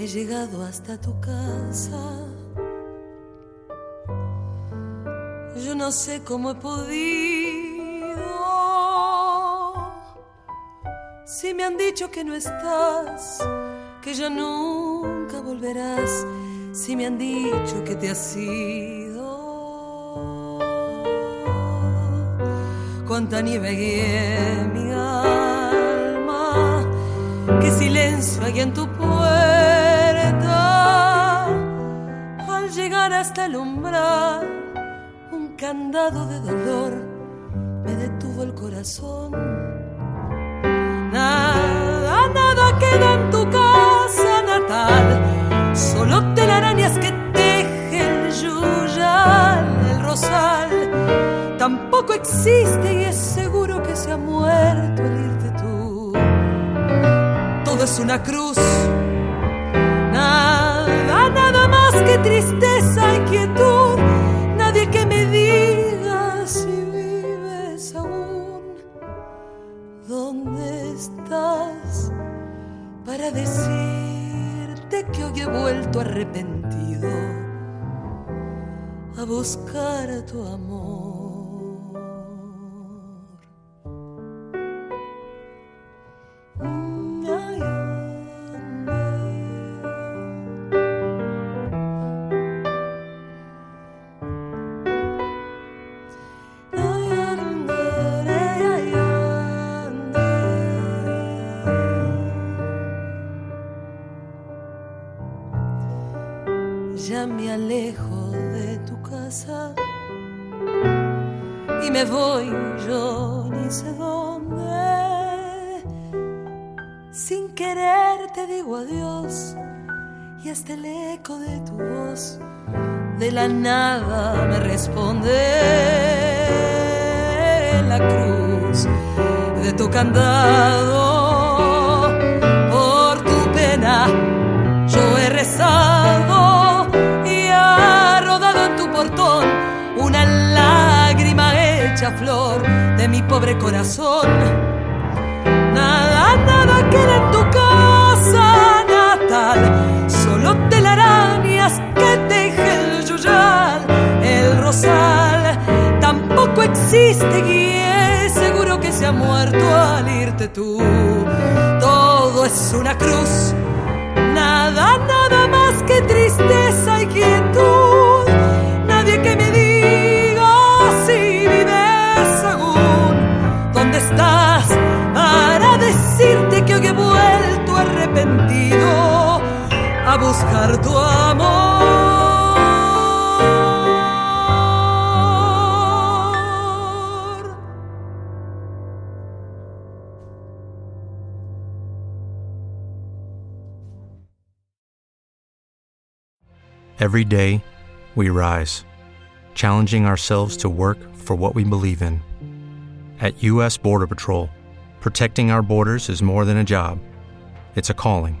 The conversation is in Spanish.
He llegado hasta tu casa. Yo no sé cómo he podido. Si me han dicho que no estás, que ya nunca volverás. Si me han dicho que te has ido. Cuánta nieve en mi alma. Qué silencio hay en tu llegar hasta el umbral, un candado de dolor me detuvo el corazón. Nada, nada queda en tu casa natal, solo telarañas que teje el yuyal, el rosal. Tampoco existe y es seguro que se ha muerto el irte tú. Todo es una cruz, nada, nada más que tristeza quietud. Nadie que me diga si vives aún. ¿Dónde estás? Para decirte que hoy he vuelto arrepentido a buscar a tu amor. Ya me alejo de tu casa y me voy yo ni sé dónde. Sin querer te digo adiós y hasta el eco de tu voz de la nada me responde la cruz de tu candado hecha flor de mi pobre corazón. Nada nada queda en tu casa natal. Solo telarañas que teje el yuyal el rosal. Tampoco existe guía seguro que se ha muerto al irte tú. Todo es una cruz a buscar tu amor. Every day, we rise, challenging ourselves to work for what we believe in. At U.S. Border Patrol, protecting our borders is more than a job, it's a calling.